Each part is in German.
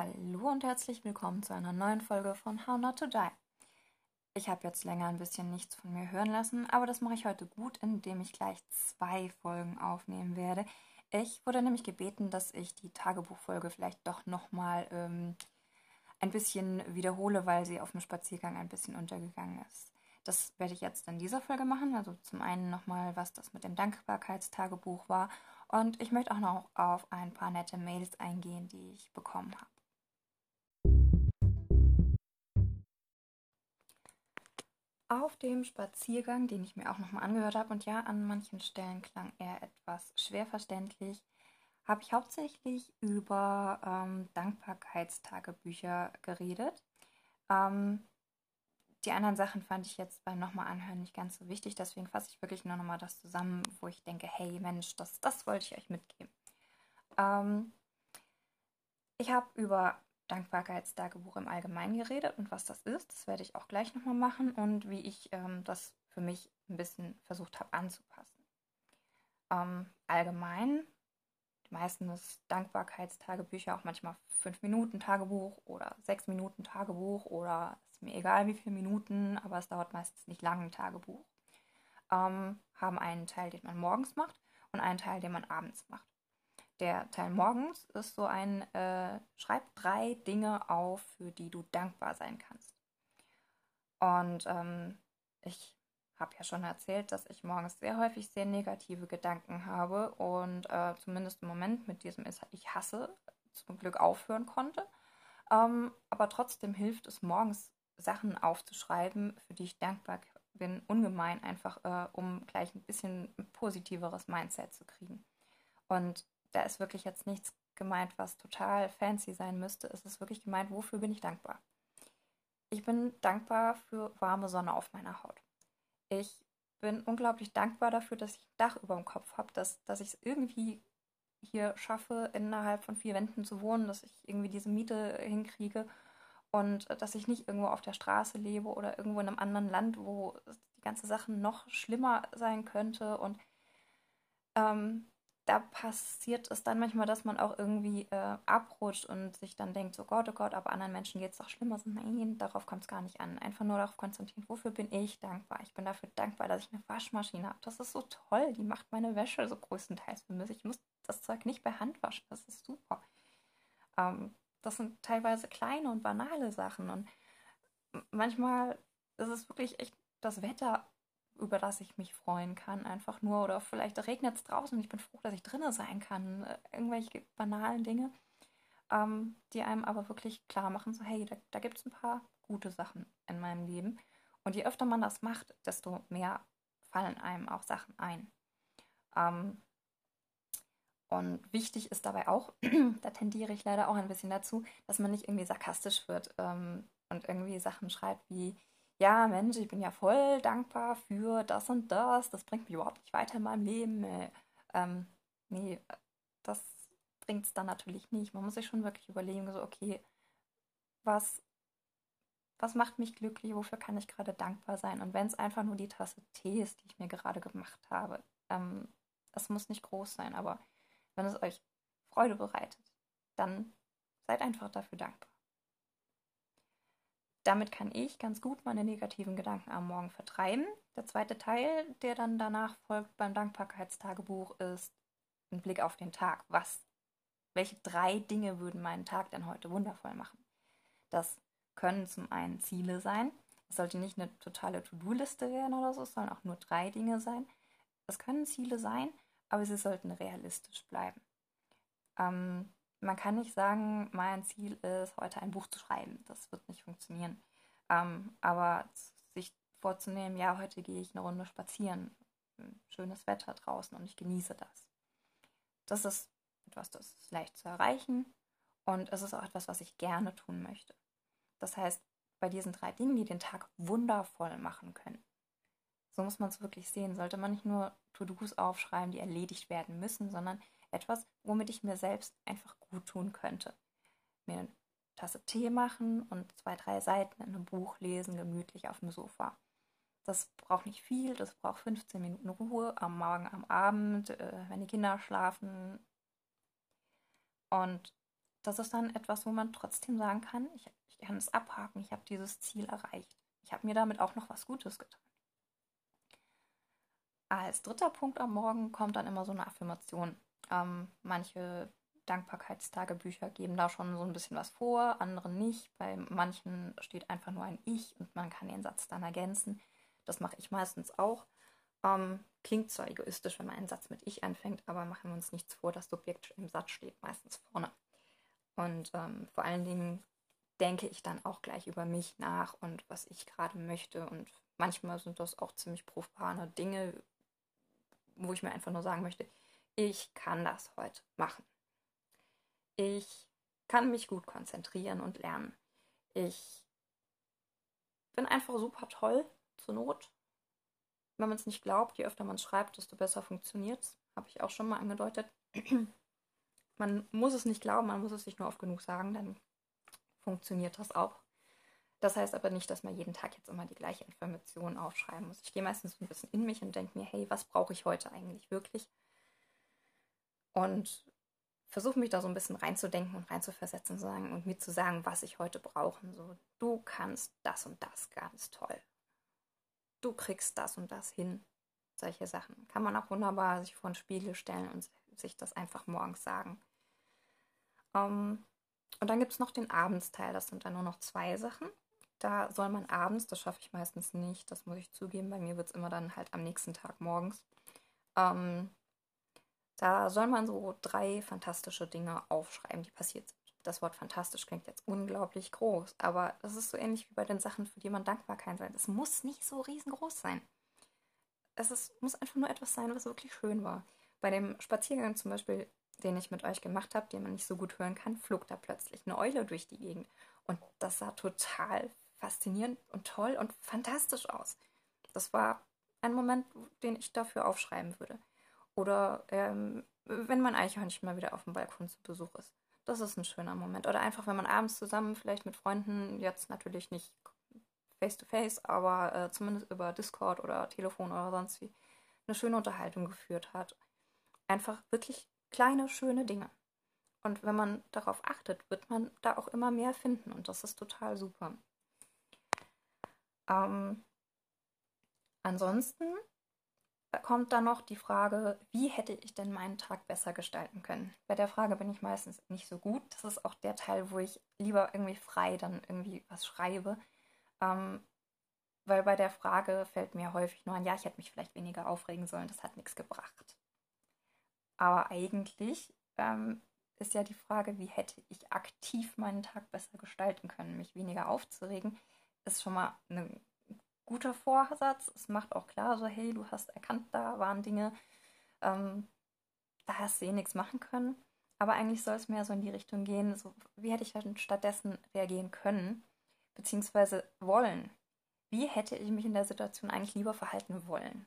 Hallo und herzlich willkommen zu einer neuen Folge von How Not to Die. Ich habe jetzt länger ein bisschen nichts von mir hören lassen, aber das mache ich heute gut, indem ich gleich zwei Folgen aufnehmen werde. Ich wurde nämlich gebeten, dass ich die Tagebuchfolge vielleicht doch nochmal ähm, ein bisschen wiederhole, weil sie auf dem Spaziergang ein bisschen untergegangen ist. Das werde ich jetzt in dieser Folge machen. Also zum einen nochmal, was das mit dem Dankbarkeitstagebuch war und ich möchte auch noch auf ein paar nette Mails eingehen, die ich bekommen habe. Auf dem Spaziergang, den ich mir auch nochmal angehört habe, und ja, an manchen Stellen klang er etwas schwer verständlich, habe ich hauptsächlich über ähm, Dankbarkeitstagebücher geredet. Ähm, die anderen Sachen fand ich jetzt beim nochmal anhören nicht ganz so wichtig, deswegen fasse ich wirklich nur nochmal das zusammen, wo ich denke, hey Mensch, das, das wollte ich euch mitgeben. Ähm, ich habe über Dankbarkeitstagebuch im Allgemeinen geredet und was das ist, das werde ich auch gleich nochmal machen und wie ich ähm, das für mich ein bisschen versucht habe anzupassen. Ähm, allgemein, die meisten ist Dankbarkeitstagebücher auch manchmal 5 Minuten Tagebuch oder 6 Minuten Tagebuch oder mir egal wie viele Minuten, aber es dauert meistens nicht lange ein Tagebuch, ähm, haben einen Teil, den man morgens macht und einen Teil, den man abends macht. Der Teil morgens ist so ein, äh, schreib drei Dinge auf, für die du dankbar sein kannst. Und ähm, ich habe ja schon erzählt, dass ich morgens sehr häufig sehr negative Gedanken habe und äh, zumindest im Moment mit diesem Ich hasse zum Glück aufhören konnte. Ähm, aber trotzdem hilft es morgens Sachen aufzuschreiben, für die ich dankbar bin, ungemein, einfach äh, um gleich ein bisschen ein positiveres Mindset zu kriegen. Und da ist wirklich jetzt nichts gemeint, was total fancy sein müsste. Es ist wirklich gemeint, wofür bin ich dankbar? Ich bin dankbar für warme Sonne auf meiner Haut. Ich bin unglaublich dankbar dafür, dass ich ein Dach über dem Kopf habe, dass, dass ich es irgendwie hier schaffe, innerhalb von vier Wänden zu wohnen, dass ich irgendwie diese Miete hinkriege und äh, dass ich nicht irgendwo auf der Straße lebe oder irgendwo in einem anderen Land, wo die ganze Sache noch schlimmer sein könnte. Und ähm, da passiert es dann manchmal, dass man auch irgendwie äh, abrutscht und sich dann denkt, so Gott, oh Gott, aber anderen Menschen geht es doch schlimmer. So, nein, darauf kommt es gar nicht an. Einfach nur darauf konzentrieren, wofür bin ich dankbar? Ich bin dafür dankbar, dass ich eine Waschmaschine habe. Das ist so toll. Die macht meine Wäsche so größtenteils für mich. Ich muss das Zeug nicht per Hand waschen. Das ist super. Ähm, das sind teilweise kleine und banale Sachen. Und manchmal ist es wirklich echt das Wetter, über das ich mich freuen kann, einfach nur. Oder vielleicht regnet es draußen und ich bin froh, dass ich drinnen sein kann. Irgendwelche banalen Dinge, ähm, die einem aber wirklich klar machen, so hey, da, da gibt es ein paar gute Sachen in meinem Leben. Und je öfter man das macht, desto mehr fallen einem auch Sachen ein. Ähm, und wichtig ist dabei auch, da tendiere ich leider auch ein bisschen dazu, dass man nicht irgendwie sarkastisch wird ähm, und irgendwie Sachen schreibt wie, ja Mensch, ich bin ja voll dankbar für das und das, das bringt mich überhaupt nicht weiter in meinem Leben. Nee, ähm, nee das bringt es dann natürlich nicht. Man muss sich schon wirklich überlegen, so, okay, was, was macht mich glücklich, wofür kann ich gerade dankbar sein? Und wenn es einfach nur die Tasse Tee ist, die ich mir gerade gemacht habe, ähm, das muss nicht groß sein, aber wenn es euch Freude bereitet, dann seid einfach dafür dankbar. Damit kann ich ganz gut meine negativen Gedanken am Morgen vertreiben. Der zweite Teil, der dann danach folgt beim Dankbarkeitstagebuch, ist ein Blick auf den Tag. Was, welche drei Dinge würden meinen Tag denn heute wundervoll machen? Das können zum einen Ziele sein. Es sollte nicht eine totale To-Do-Liste werden oder so, es sollen auch nur drei Dinge sein. Es können Ziele sein, aber sie sollten realistisch bleiben. Ähm, man kann nicht sagen, mein Ziel ist, heute ein Buch zu schreiben. Das wird nicht funktionieren. Ähm, aber sich vorzunehmen, ja, heute gehe ich eine Runde spazieren. Schönes Wetter draußen und ich genieße das. Das ist etwas, das ist leicht zu erreichen und es ist auch etwas, was ich gerne tun möchte. Das heißt, bei diesen drei Dingen, die den Tag wundervoll machen können, so muss man es wirklich sehen. Sollte man nicht nur To-Dos aufschreiben, die erledigt werden müssen, sondern etwas, womit ich mir selbst einfach gut tun könnte. Mir eine Tasse Tee machen und zwei, drei Seiten in einem Buch lesen, gemütlich auf dem Sofa. Das braucht nicht viel, das braucht 15 Minuten Ruhe am Morgen, am Abend, äh, wenn die Kinder schlafen. Und das ist dann etwas, wo man trotzdem sagen kann, ich, ich kann es abhaken, ich habe dieses Ziel erreicht. Ich habe mir damit auch noch was Gutes getan. Als dritter Punkt am Morgen kommt dann immer so eine Affirmation. Ähm, manche Dankbarkeitstagebücher geben da schon so ein bisschen was vor, andere nicht. Bei manchen steht einfach nur ein Ich und man kann den Satz dann ergänzen. Das mache ich meistens auch. Ähm, klingt zwar egoistisch, wenn man einen Satz mit Ich anfängt, aber machen wir uns nichts vor, das Subjekt im Satz steht meistens vorne. Und ähm, vor allen Dingen denke ich dann auch gleich über mich nach und was ich gerade möchte. Und manchmal sind das auch ziemlich profane Dinge, wo ich mir einfach nur sagen möchte, ich kann das heute machen. Ich kann mich gut konzentrieren und lernen. Ich bin einfach super toll zur Not. Wenn man es nicht glaubt, je öfter man schreibt, desto besser funktioniert es. Habe ich auch schon mal angedeutet. man muss es nicht glauben, man muss es sich nur oft genug sagen, dann funktioniert das auch. Das heißt aber nicht, dass man jeden Tag jetzt immer die gleiche Information aufschreiben muss. Ich gehe meistens ein bisschen in mich und denke mir, hey, was brauche ich heute eigentlich wirklich? Und versuche mich da so ein bisschen reinzudenken und reinzuversetzen sagen, und mir zu sagen, was ich heute brauche. So, du kannst das und das ganz toll. Du kriegst das und das hin. Solche Sachen. Kann man auch wunderbar sich vor den Spiegel stellen und sich das einfach morgens sagen. Um, ähm, und dann gibt es noch den Abendsteil. Das sind dann nur noch zwei Sachen. Da soll man abends, das schaffe ich meistens nicht, das muss ich zugeben, bei mir wird es immer dann halt am nächsten Tag morgens. Ähm, da soll man so drei fantastische Dinge aufschreiben, die passiert sind. Das Wort fantastisch klingt jetzt unglaublich groß, aber das ist so ähnlich wie bei den Sachen, für die man Dankbarkeit sein. Es muss nicht so riesengroß sein. Es ist, muss einfach nur etwas sein, was wirklich schön war. Bei dem Spaziergang zum Beispiel, den ich mit euch gemacht habe, den man nicht so gut hören kann, flog da plötzlich eine Eule durch die Gegend. Und das sah total faszinierend und toll und fantastisch aus. Das war ein Moment, den ich dafür aufschreiben würde. Oder ähm, wenn mein Eichhörnchen mal wieder auf dem Balkon zu Besuch ist. Das ist ein schöner Moment. Oder einfach, wenn man abends zusammen vielleicht mit Freunden, jetzt natürlich nicht face-to-face, -face, aber äh, zumindest über Discord oder Telefon oder sonst wie, eine schöne Unterhaltung geführt hat. Einfach wirklich kleine, schöne Dinge. Und wenn man darauf achtet, wird man da auch immer mehr finden. Und das ist total super. Ähm, ansonsten kommt dann noch die Frage, wie hätte ich denn meinen Tag besser gestalten können? Bei der Frage bin ich meistens nicht so gut. Das ist auch der Teil, wo ich lieber irgendwie frei dann irgendwie was schreibe. Ähm, weil bei der Frage fällt mir häufig nur an, ja, ich hätte mich vielleicht weniger aufregen sollen, das hat nichts gebracht. Aber eigentlich ähm, ist ja die Frage, wie hätte ich aktiv meinen Tag besser gestalten können, mich weniger aufzuregen, ist schon mal ein guter Vorsatz. Es macht auch klar, so hey, du hast erkannt, da waren Dinge, ähm, da hast du eh nichts machen können. Aber eigentlich soll es mehr so in die Richtung gehen, so wie hätte ich dann stattdessen reagieren können, beziehungsweise wollen. Wie hätte ich mich in der Situation eigentlich lieber verhalten wollen?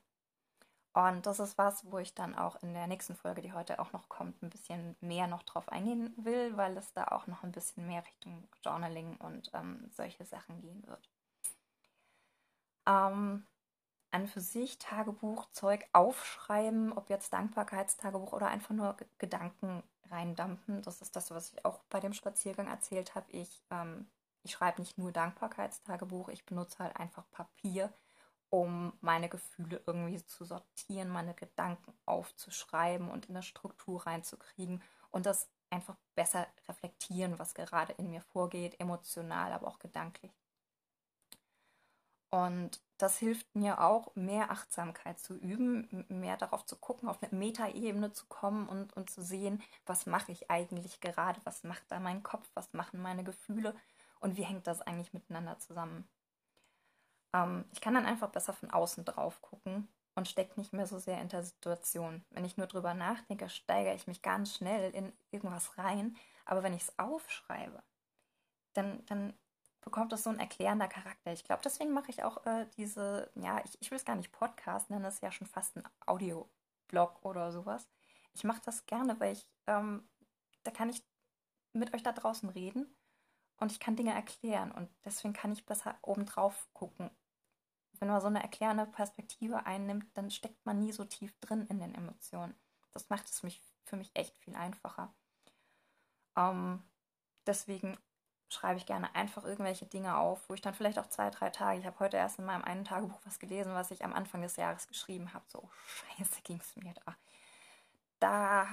Und das ist was, wo ich dann auch in der nächsten Folge, die heute auch noch kommt, ein bisschen mehr noch drauf eingehen will, weil es da auch noch ein bisschen mehr Richtung Journaling und ähm, solche Sachen gehen wird. Ähm, an für sich Tagebuchzeug aufschreiben, ob jetzt Dankbarkeitstagebuch oder einfach nur Gedanken reindampfen. Das ist das, was ich auch bei dem Spaziergang erzählt habe. Ich, ähm, ich schreibe nicht nur Dankbarkeitstagebuch, ich benutze halt einfach Papier um meine Gefühle irgendwie zu sortieren, meine Gedanken aufzuschreiben und in eine Struktur reinzukriegen und das einfach besser reflektieren, was gerade in mir vorgeht, emotional, aber auch gedanklich. Und das hilft mir auch, mehr Achtsamkeit zu üben, mehr darauf zu gucken, auf eine Metaebene zu kommen und, und zu sehen, was mache ich eigentlich gerade, was macht da mein Kopf, was machen meine Gefühle und wie hängt das eigentlich miteinander zusammen. Ähm, ich kann dann einfach besser von außen drauf gucken und stecke nicht mehr so sehr in der Situation. Wenn ich nur drüber nachdenke, steigere ich mich ganz schnell in irgendwas rein. Aber wenn ich es aufschreibe, dann, dann bekommt das so ein erklärender Charakter. Ich glaube, deswegen mache ich auch äh, diese, ja, ich, ich will es gar nicht Podcast nennen, das ist ja schon fast ein Audioblog oder sowas. Ich mache das gerne, weil ich, ähm, da kann ich mit euch da draußen reden und ich kann Dinge erklären und deswegen kann ich besser obendrauf gucken wenn man so eine erklärende Perspektive einnimmt, dann steckt man nie so tief drin in den Emotionen. Das macht es mich, für mich echt viel einfacher. Ähm, deswegen schreibe ich gerne einfach irgendwelche Dinge auf, wo ich dann vielleicht auch zwei, drei Tage, ich habe heute erst in meinem einen Tagebuch was gelesen, was ich am Anfang des Jahres geschrieben habe. So, scheiße ging es mir da. Da,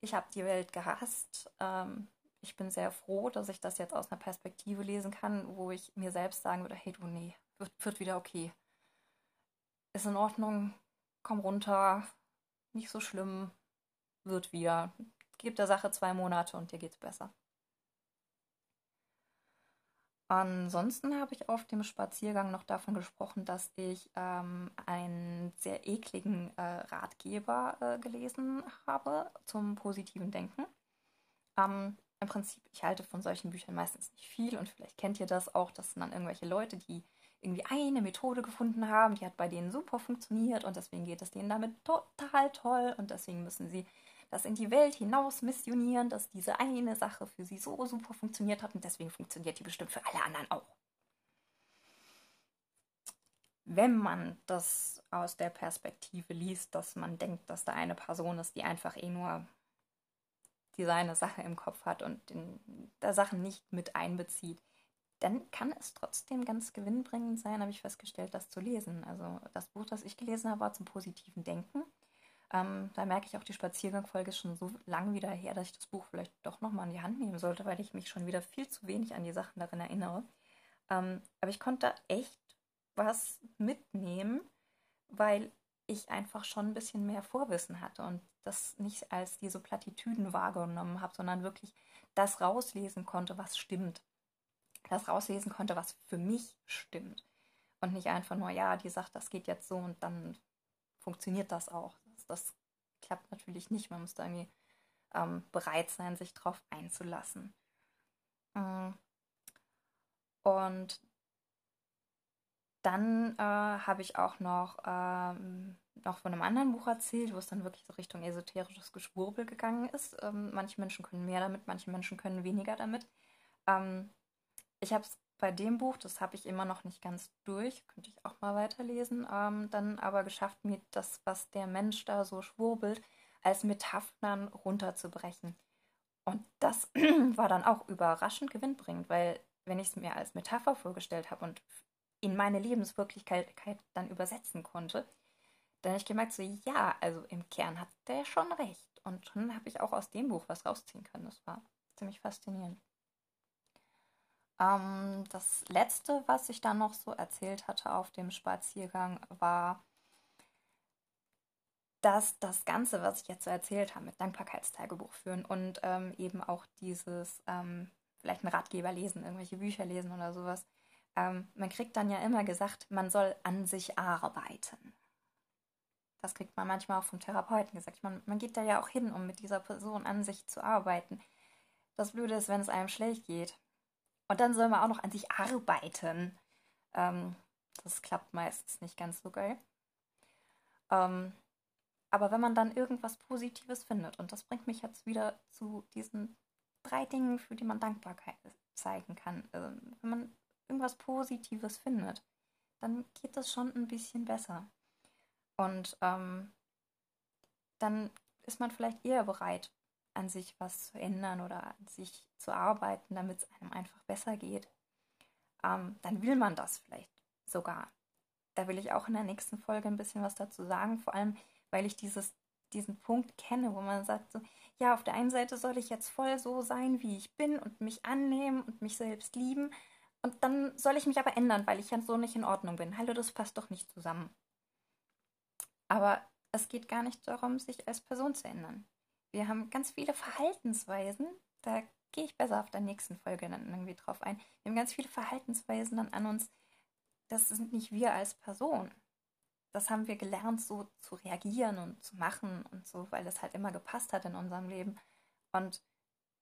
ich habe die Welt gehasst. Ähm, ich bin sehr froh, dass ich das jetzt aus einer Perspektive lesen kann, wo ich mir selbst sagen würde, hey du, nee, wird, wird wieder okay. Ist in Ordnung, komm runter, nicht so schlimm, wird wieder. Gib der Sache zwei Monate und dir geht's besser. Ansonsten habe ich auf dem Spaziergang noch davon gesprochen, dass ich ähm, einen sehr ekligen äh, Ratgeber äh, gelesen habe zum positiven Denken. Ähm, Im Prinzip, ich halte von solchen Büchern meistens nicht viel und vielleicht kennt ihr das auch, das sind dann irgendwelche Leute, die irgendwie eine Methode gefunden haben, die hat bei denen super funktioniert und deswegen geht es denen damit total toll und deswegen müssen sie das in die Welt hinaus missionieren, dass diese eine Sache für sie so super funktioniert hat und deswegen funktioniert die bestimmt für alle anderen auch. Wenn man das aus der Perspektive liest, dass man denkt, dass da eine Person ist, die einfach eh nur die seine Sache im Kopf hat und in der Sachen nicht mit einbezieht, dann kann es trotzdem ganz gewinnbringend sein, habe ich festgestellt, das zu lesen. Also das Buch, das ich gelesen habe, war zum positiven Denken. Ähm, da merke ich auch, die Spaziergangfolge ist schon so lang wieder her, dass ich das Buch vielleicht doch nochmal in die Hand nehmen sollte, weil ich mich schon wieder viel zu wenig an die Sachen darin erinnere. Ähm, aber ich konnte echt was mitnehmen, weil ich einfach schon ein bisschen mehr Vorwissen hatte und das nicht als diese Plattitüden wahrgenommen habe, sondern wirklich das rauslesen konnte, was stimmt. Das rauslesen konnte, was für mich stimmt. Und nicht einfach nur, ja, die sagt, das geht jetzt so und dann funktioniert das auch das klappt natürlich nicht. Man muss da irgendwie ähm, bereit sein, sich darauf einzulassen. Mm. Und dann äh, habe ich auch noch, ähm, noch von einem anderen Buch erzählt, wo es dann wirklich so Richtung esoterisches Geschwurbel gegangen ist. Ähm, manche Menschen können mehr damit, manche Menschen können weniger damit. Ähm, ich habe es bei dem Buch, das habe ich immer noch nicht ganz durch, könnte ich auch mal weiterlesen, ähm, dann aber geschafft, mir das, was der Mensch da so schwurbelt, als Metaphern runterzubrechen. Und das war dann auch überraschend gewinnbringend, weil wenn ich es mir als Metapher vorgestellt habe und in meine Lebenswirklichkeit dann übersetzen konnte, dann habe ich gemerkt, so ja, also im Kern hat der schon recht. Und schon habe ich auch aus dem Buch was rausziehen können. Das war ziemlich faszinierend. Ähm, das letzte, was ich dann noch so erzählt hatte auf dem Spaziergang, war, dass das Ganze, was ich jetzt so erzählt habe, mit Dankbarkeitstagebuch führen und ähm, eben auch dieses, ähm, vielleicht einen Ratgeber lesen, irgendwelche Bücher lesen oder sowas, ähm, man kriegt dann ja immer gesagt, man soll an sich arbeiten. Das kriegt man manchmal auch vom Therapeuten gesagt. Man, man geht da ja auch hin, um mit dieser Person an sich zu arbeiten. Das Blöde ist, wenn es einem schlecht geht, und dann soll man auch noch an sich arbeiten. Ähm, das klappt meistens nicht ganz so geil. Ähm, aber wenn man dann irgendwas Positives findet, und das bringt mich jetzt wieder zu diesen drei Dingen, für die man Dankbarkeit zeigen kann. Ähm, wenn man irgendwas Positives findet, dann geht das schon ein bisschen besser. Und ähm, dann ist man vielleicht eher bereit, an sich was zu ändern oder an sich zu arbeiten, damit es einem einfach besser geht, ähm, dann will man das vielleicht sogar. Da will ich auch in der nächsten Folge ein bisschen was dazu sagen, vor allem weil ich dieses, diesen Punkt kenne, wo man sagt, so, ja, auf der einen Seite soll ich jetzt voll so sein, wie ich bin und mich annehmen und mich selbst lieben. Und dann soll ich mich aber ändern, weil ich ja so nicht in Ordnung bin. Hallo, das passt doch nicht zusammen. Aber es geht gar nicht darum, sich als Person zu ändern. Wir haben ganz viele Verhaltensweisen, da gehe ich besser auf der nächsten Folge dann irgendwie drauf ein. Wir haben ganz viele Verhaltensweisen dann an uns, das sind nicht wir als Person. Das haben wir gelernt, so zu reagieren und zu machen und so, weil es halt immer gepasst hat in unserem Leben. Und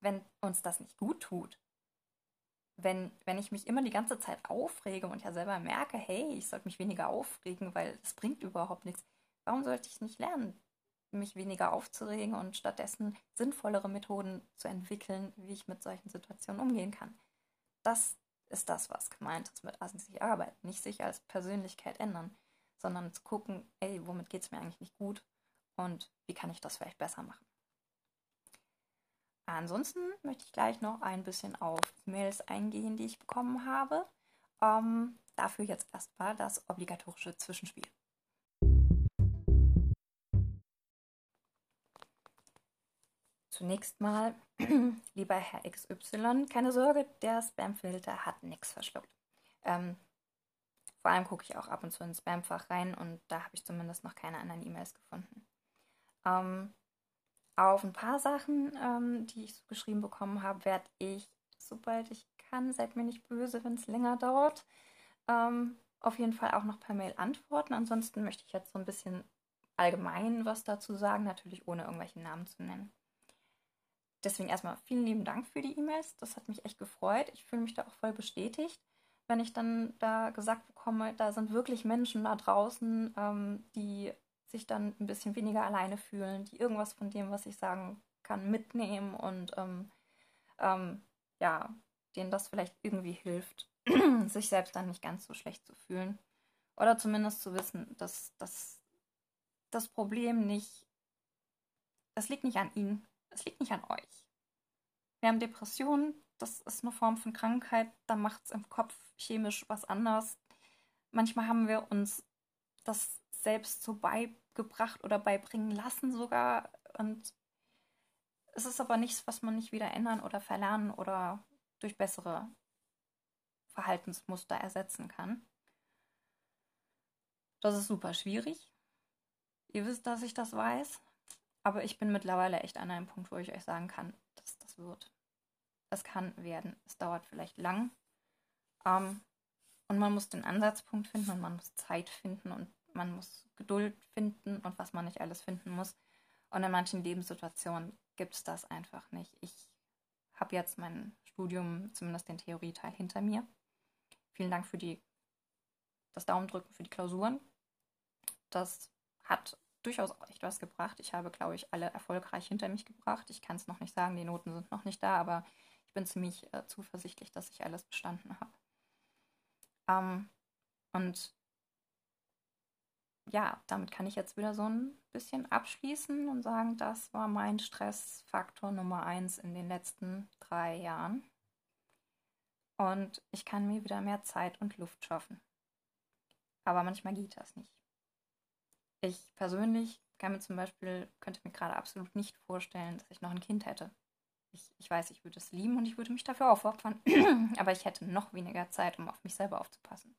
wenn uns das nicht gut tut, wenn, wenn ich mich immer die ganze Zeit aufrege und ja selber merke, hey, ich sollte mich weniger aufregen, weil es bringt überhaupt nichts, warum sollte ich nicht lernen, mich weniger aufzuregen und stattdessen sinnvollere Methoden zu entwickeln, wie ich mit solchen Situationen umgehen kann. Das ist das, was gemeint ist mit sich arbeiten. Nicht sich als Persönlichkeit ändern, sondern zu gucken, ey, womit geht es mir eigentlich nicht gut und wie kann ich das vielleicht besser machen. ansonsten möchte ich gleich noch ein bisschen auf E-Mails eingehen, die ich bekommen habe. Ähm, dafür jetzt erstmal das obligatorische Zwischenspiel. Zunächst mal, lieber Herr XY, keine Sorge, der Spamfilter hat nichts verschluckt. Ähm, vor allem gucke ich auch ab und zu ins Spamfach rein und da habe ich zumindest noch keine anderen E-Mails gefunden. Ähm, auf ein paar Sachen, ähm, die ich so geschrieben bekommen habe, werde ich, sobald ich kann, seid mir nicht böse, wenn es länger dauert, ähm, auf jeden Fall auch noch per Mail antworten. Ansonsten möchte ich jetzt so ein bisschen allgemein was dazu sagen, natürlich ohne irgendwelche Namen zu nennen. Deswegen erstmal vielen lieben Dank für die E-Mails. Das hat mich echt gefreut. Ich fühle mich da auch voll bestätigt, wenn ich dann da gesagt bekomme, da sind wirklich Menschen da draußen, ähm, die sich dann ein bisschen weniger alleine fühlen, die irgendwas von dem, was ich sagen kann, mitnehmen und ähm, ähm, ja, denen das vielleicht irgendwie hilft, sich selbst dann nicht ganz so schlecht zu fühlen. Oder zumindest zu wissen, dass, dass das Problem nicht, das liegt nicht an ihnen, es liegt nicht an euch. Wir haben Depressionen, das ist eine Form von Krankheit, da macht es im Kopf chemisch was anders. Manchmal haben wir uns das selbst so beigebracht oder beibringen lassen sogar. Und es ist aber nichts, was man nicht wieder ändern oder verlernen oder durch bessere Verhaltensmuster ersetzen kann. Das ist super schwierig. Ihr wisst, dass ich das weiß. Aber ich bin mittlerweile echt an einem Punkt, wo ich euch sagen kann, dass das wird. Es kann werden. Es dauert vielleicht lang. Ähm, und man muss den Ansatzpunkt finden und man muss Zeit finden und man muss Geduld finden und was man nicht alles finden muss. Und in manchen Lebenssituationen gibt es das einfach nicht. Ich habe jetzt mein Studium, zumindest den Theorieteil, hinter mir. Vielen Dank für die, das Daumendrücken für die Klausuren. Das hat durchaus auch echt was gebracht. Ich habe, glaube ich, alle erfolgreich hinter mich gebracht. Ich kann es noch nicht sagen, die Noten sind noch nicht da, aber ich bin ziemlich äh, zuversichtlich, dass ich alles bestanden habe. Ähm, und ja, damit kann ich jetzt wieder so ein bisschen abschließen und sagen, das war mein Stressfaktor Nummer eins in den letzten drei Jahren. Und ich kann mir wieder mehr Zeit und Luft schaffen. Aber manchmal geht das nicht. Ich persönlich kann mir zum Beispiel, könnte mir gerade absolut nicht vorstellen, dass ich noch ein Kind hätte. Ich, ich weiß, ich würde es lieben und ich würde mich dafür aufopfern, aber ich hätte noch weniger Zeit, um auf mich selber aufzupassen.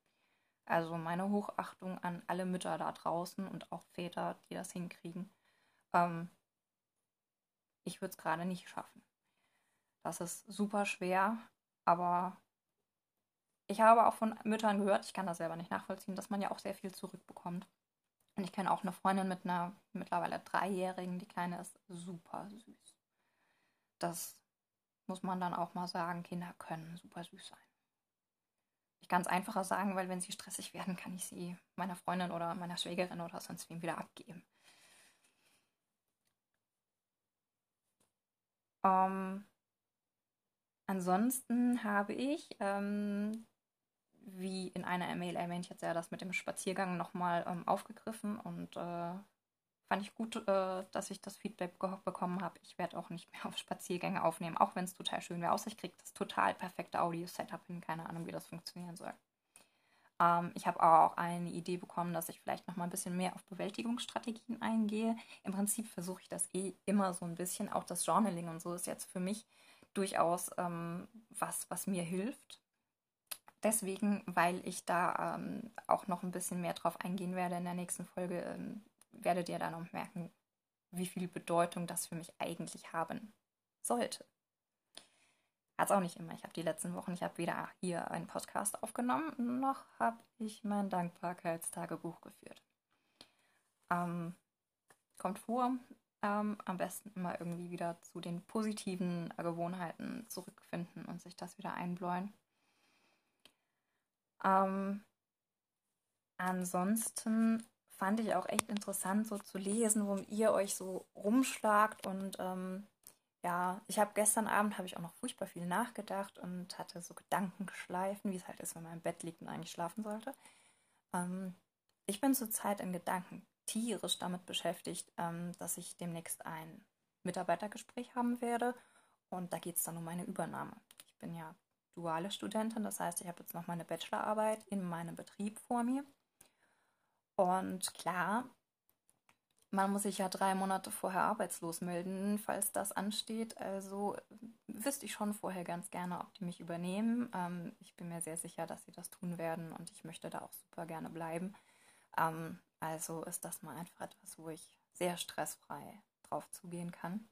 Also meine Hochachtung an alle Mütter da draußen und auch Väter, die das hinkriegen. Ähm, ich würde es gerade nicht schaffen. Das ist super schwer, aber ich habe auch von Müttern gehört, ich kann das selber nicht nachvollziehen, dass man ja auch sehr viel zurückbekommt. Und ich kenne auch eine Freundin mit einer mittlerweile Dreijährigen, die Kleine ist super süß. Das muss man dann auch mal sagen, Kinder können super süß sein. Ich kann es einfacher sagen, weil wenn sie stressig werden, kann ich sie meiner Freundin oder meiner Schwägerin oder sonst wem wieder abgeben. Ähm, ansonsten habe ich ähm, wie in einer Mail erwähnt, jetzt ja das mit dem Spaziergang nochmal ähm, aufgegriffen und äh, fand ich gut, äh, dass ich das Feedback bekommen habe. Ich werde auch nicht mehr auf Spaziergänge aufnehmen, auch wenn es total schön wäre. Außer ich kriege das total perfekte Audio-Setup hin. Keine Ahnung, wie das funktionieren soll. Ähm, ich habe auch eine Idee bekommen, dass ich vielleicht nochmal ein bisschen mehr auf Bewältigungsstrategien eingehe. Im Prinzip versuche ich das eh immer so ein bisschen. Auch das Journaling und so ist jetzt für mich durchaus ähm, was, was mir hilft deswegen, weil ich da ähm, auch noch ein bisschen mehr drauf eingehen werde in der nächsten Folge, ähm, werdet ihr dann noch merken, wie viel Bedeutung das für mich eigentlich haben sollte. Hat es auch nicht immer. Ich habe die letzten Wochen, ich habe weder hier einen Podcast aufgenommen, noch habe ich mein Dankbarkeitstagebuch geführt. Ähm, kommt vor, ähm, am besten immer irgendwie wieder zu den positiven Gewohnheiten zurückfinden und sich das wieder einbläuen. Ähm, ansonsten fand ich auch echt interessant, so zu lesen, wo ihr euch so rumschlagt. Und ähm, ja, ich habe gestern Abend habe ich auch noch furchtbar viel nachgedacht und hatte so Gedankenschleifen, wie es halt ist, wenn man im Bett liegt und eigentlich schlafen sollte. Ähm, ich bin zurzeit in Gedanken tierisch damit beschäftigt, ähm, dass ich demnächst ein Mitarbeitergespräch haben werde Und da geht es dann um meine Übernahme. Ich bin ja duale Studentin, das heißt, ich habe jetzt noch meine Bachelorarbeit in meinem Betrieb vor mir. Und klar, man muss sich ja drei Monate vorher arbeitslos melden, falls das ansteht. Also wüsste ich schon vorher ganz gerne, ob die mich übernehmen. Ähm, ich bin mir sehr sicher, dass sie das tun werden und ich möchte da auch super gerne bleiben. Ähm, also ist das mal einfach etwas, wo ich sehr stressfrei drauf zugehen kann.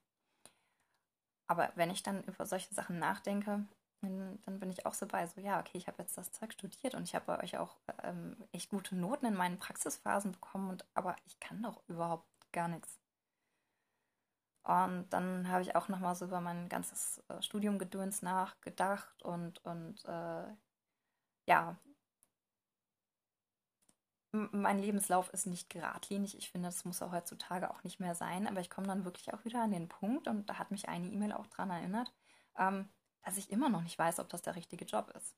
Aber wenn ich dann über solche Sachen nachdenke, dann bin ich auch so bei, so ja, okay, ich habe jetzt das Zeug studiert und ich habe bei euch auch ähm, echt gute Noten in meinen Praxisphasen bekommen, und, aber ich kann doch überhaupt gar nichts. Und dann habe ich auch nochmal so über mein ganzes äh, Studiumgedöns nachgedacht und, und äh, ja, mein Lebenslauf ist nicht geradlinig. Ich finde, das muss auch heutzutage auch nicht mehr sein. Aber ich komme dann wirklich auch wieder an den Punkt, und da hat mich eine E-Mail auch dran erinnert, ähm, dass ich immer noch nicht weiß, ob das der richtige Job ist.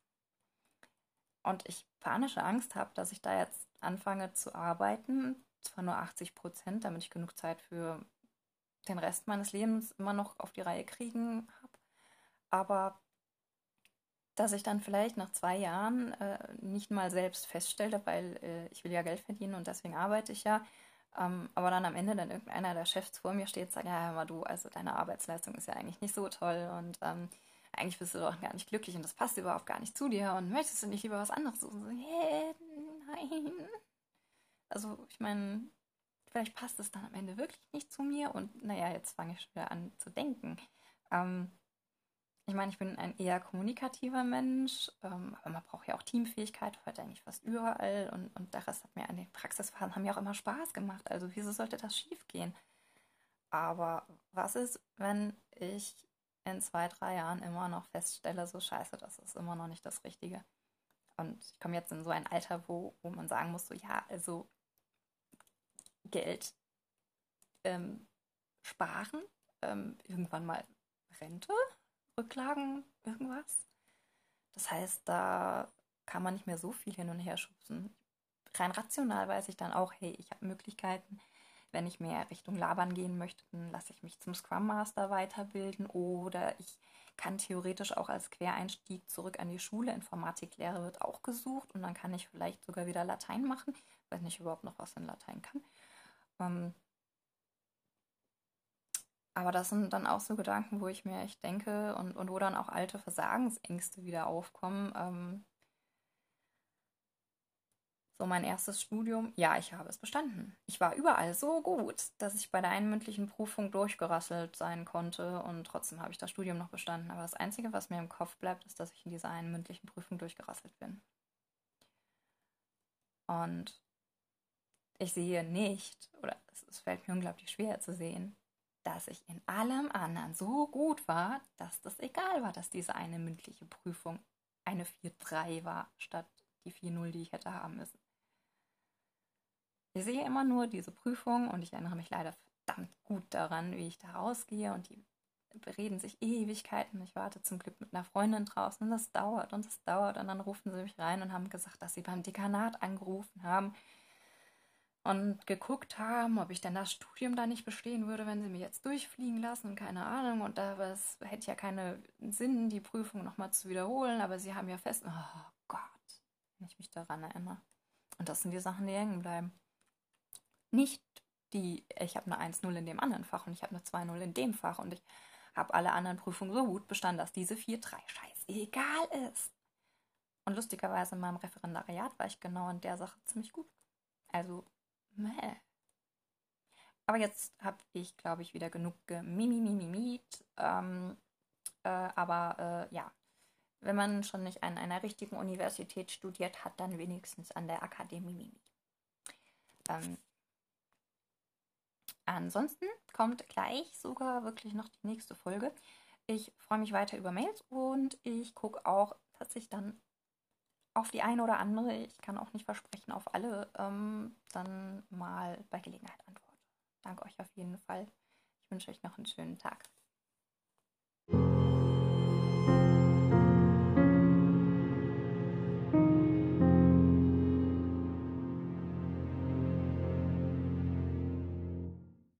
Und ich panische Angst habe, dass ich da jetzt anfange zu arbeiten, zwar nur 80 Prozent, damit ich genug Zeit für den Rest meines Lebens immer noch auf die Reihe kriegen habe, aber dass ich dann vielleicht nach zwei Jahren äh, nicht mal selbst feststelle, weil äh, ich will ja Geld verdienen und deswegen arbeite ich ja, ähm, aber dann am Ende dann irgendeiner der Chefs vor mir steht und sagt, ja, hör mal du, also deine Arbeitsleistung ist ja eigentlich nicht so toll und ähm, eigentlich bist du doch gar nicht glücklich und das passt überhaupt gar nicht zu dir und möchtest du nicht lieber was anderes suchen? So, hey, nein. Also ich meine, vielleicht passt es dann am Ende wirklich nicht zu mir und naja, jetzt fange ich schon wieder an zu denken. Ähm, ich meine, ich bin ein eher kommunikativer Mensch, ähm, aber man braucht ja auch Teamfähigkeit, heute eigentlich fast überall und, und der Rest hat mir an den Praxisphasen haben mir auch immer Spaß gemacht. Also wieso sollte das schief gehen? Aber was ist, wenn ich in zwei, drei Jahren immer noch feststelle, so scheiße, das ist immer noch nicht das Richtige? Und ich komme jetzt in so ein Alter, wo, wo man sagen muss, so ja, also Geld ähm, sparen, ähm, irgendwann mal Rente, Rücklagen, irgendwas. Das heißt, da kann man nicht mehr so viel hin und her schubsen. Rein rational weiß ich dann auch, hey, ich habe Möglichkeiten. Wenn ich mehr Richtung Labern gehen möchte, dann lasse ich mich zum Scrum Master weiterbilden oder ich kann theoretisch auch als Quereinstieg zurück an die Schule. Informatiklehre wird auch gesucht und dann kann ich vielleicht sogar wieder Latein machen, wenn ich überhaupt noch was in Latein kann. Ähm, aber das sind dann auch so Gedanken, wo ich mir echt denke und, und wo dann auch alte Versagensängste wieder aufkommen. Ähm, so mein erstes Studium, ja, ich habe es bestanden. Ich war überall so gut, dass ich bei der einen mündlichen Prüfung durchgerasselt sein konnte und trotzdem habe ich das Studium noch bestanden. Aber das Einzige, was mir im Kopf bleibt, ist, dass ich in dieser einen mündlichen Prüfung durchgerasselt bin. Und ich sehe nicht, oder es, es fällt mir unglaublich schwer zu sehen, dass ich in allem anderen so gut war, dass das egal war, dass diese eine mündliche Prüfung eine 4-3 war, statt die 4-0, die ich hätte haben müssen. Ich sehe immer nur diese Prüfung und ich erinnere mich leider verdammt gut daran, wie ich da rausgehe und die bereden sich Ewigkeiten. Ich warte zum Glück mit einer Freundin draußen und das dauert und das dauert und dann rufen sie mich rein und haben gesagt, dass sie beim Dekanat angerufen haben und geguckt haben, ob ich denn das Studium da nicht bestehen würde, wenn sie mich jetzt durchfliegen lassen und keine Ahnung. Und da es hätte ja keinen Sinn, die Prüfung nochmal zu wiederholen, aber sie haben ja fest, oh Gott, wenn ich mich daran erinnere. Und das sind die Sachen, die hängen bleiben. Nicht die, ich habe eine 1-0 in dem anderen Fach und ich habe eine 2-0 in dem Fach und ich habe alle anderen Prüfungen so gut bestanden, dass diese 4-3 scheißegal ist. Und lustigerweise in meinem Referendariat war ich genau in der Sache ziemlich gut. Also Mäh. Aber jetzt habe ich, glaube ich, wieder genug gemimimimimit. Ähm, äh, aber äh, ja, wenn man schon nicht an einer richtigen Universität studiert hat, dann wenigstens an der Akademie. Ähm, ansonsten kommt gleich sogar wirklich noch die nächste Folge. Ich freue mich weiter über Mails und ich gucke auch, dass ich dann auf die eine oder andere, ich kann auch nicht versprechen, auf alle, ähm, dann mal bei Gelegenheit antworte. Danke euch auf jeden Fall. Ich wünsche euch noch einen schönen Tag.